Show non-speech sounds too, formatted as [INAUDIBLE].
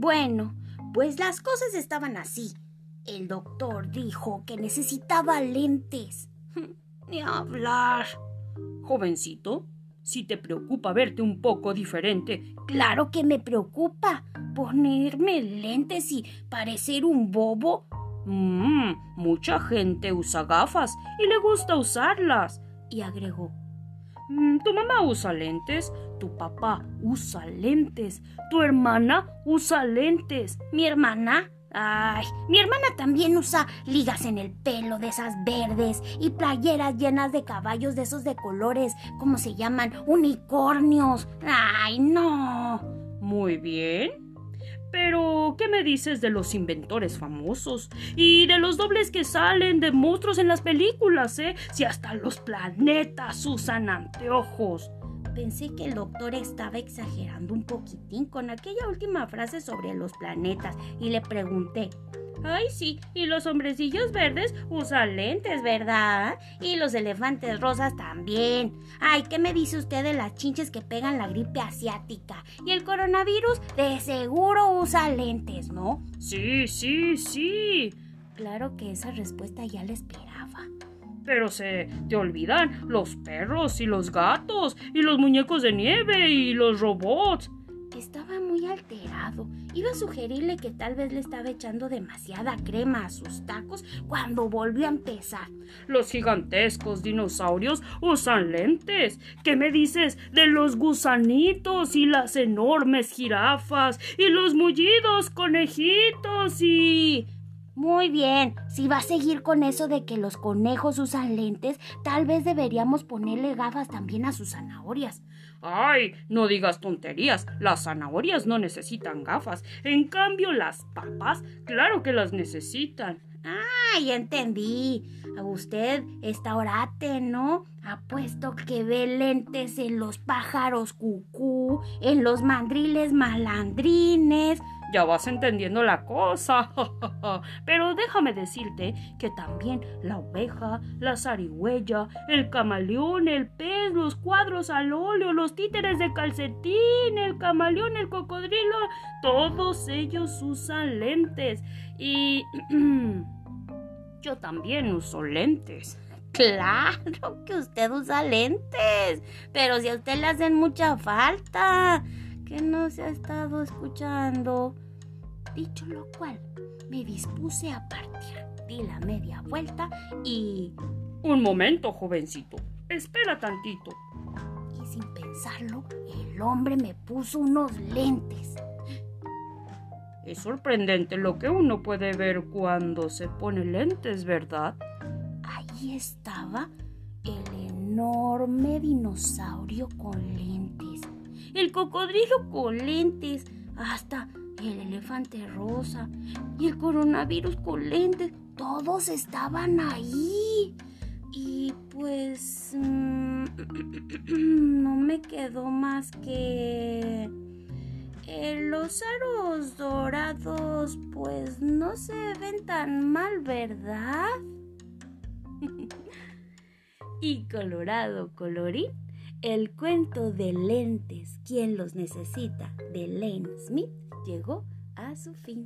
Bueno, pues las cosas estaban así. El doctor dijo que necesitaba lentes. [LAUGHS] Ni hablar. Jovencito, si te preocupa verte un poco diferente. Claro que me preocupa. Ponerme lentes y parecer un bobo. Mmm, mucha gente usa gafas y le gusta usarlas. Y agregó. Mm, tu mamá usa lentes, tu papá usa lentes, tu hermana usa lentes. ¿Mi hermana? Ay, mi hermana también usa ligas en el pelo de esas verdes y playeras llenas de caballos de esos de colores, ¿cómo se llaman? Unicornios. Ay, no. Muy bien. Pero, ¿qué me dices de los inventores famosos? Y de los dobles que salen de monstruos en las películas, ¿eh? Si hasta los planetas usan anteojos. Pensé que el doctor estaba exagerando un poquitín con aquella última frase sobre los planetas y le pregunté, Ay, sí, y los hombrecillos verdes usan lentes, ¿verdad? Y los elefantes rosas también. Ay, ¿qué me dice usted de las chinches que pegan la gripe asiática? Y el coronavirus de seguro usa lentes, ¿no? Sí, sí, sí. Claro que esa respuesta ya la esperaba. Pero se te olvidan los perros y los gatos y los muñecos de nieve y los robots. Estaba alterado. Iba a sugerirle que tal vez le estaba echando demasiada crema a sus tacos cuando volvió a empezar. Los gigantescos dinosaurios usan lentes. ¿Qué me dices de los gusanitos y las enormes jirafas y los mullidos conejitos y... Muy bien, si va a seguir con eso de que los conejos usan lentes, tal vez deberíamos ponerle gafas también a sus zanahorias. Ay, no digas tonterías, las zanahorias no necesitan gafas, en cambio las papas, claro que las necesitan. Ah, ya entendí. Usted está orate, ¿no? Apuesto que ve lentes en los pájaros cucú, en los mandriles malandrines. Ya vas entendiendo la cosa. [LAUGHS] Pero déjame decirte que también la oveja, la zarigüeya, el camaleón, el pez, los cuadros al óleo, los títeres de calcetín, el camaleón, el cocodrilo, todos ellos usan lentes. Y [CLEARS THROAT] yo también uso lentes. Claro que usted usa lentes, pero si a usted le hacen mucha falta, que no se ha estado escuchando. Dicho lo cual, me dispuse a partir. Di la media vuelta y... Un momento, jovencito. Espera tantito. Y sin pensarlo, el hombre me puso unos lentes. Es sorprendente lo que uno puede ver cuando se pone lentes, ¿verdad? Ahí estaba el enorme dinosaurio con lentes, el cocodrilo con lentes, hasta el elefante rosa y el coronavirus con lentes. Todos estaban ahí. Y pues mm, [CLEARS THROAT] no me quedó más que los aros dorados pues no se ven tan mal, ¿verdad? [LAUGHS] y colorado colorín, el cuento de lentes, quien los necesita, de Lane Smith, llegó a su fin.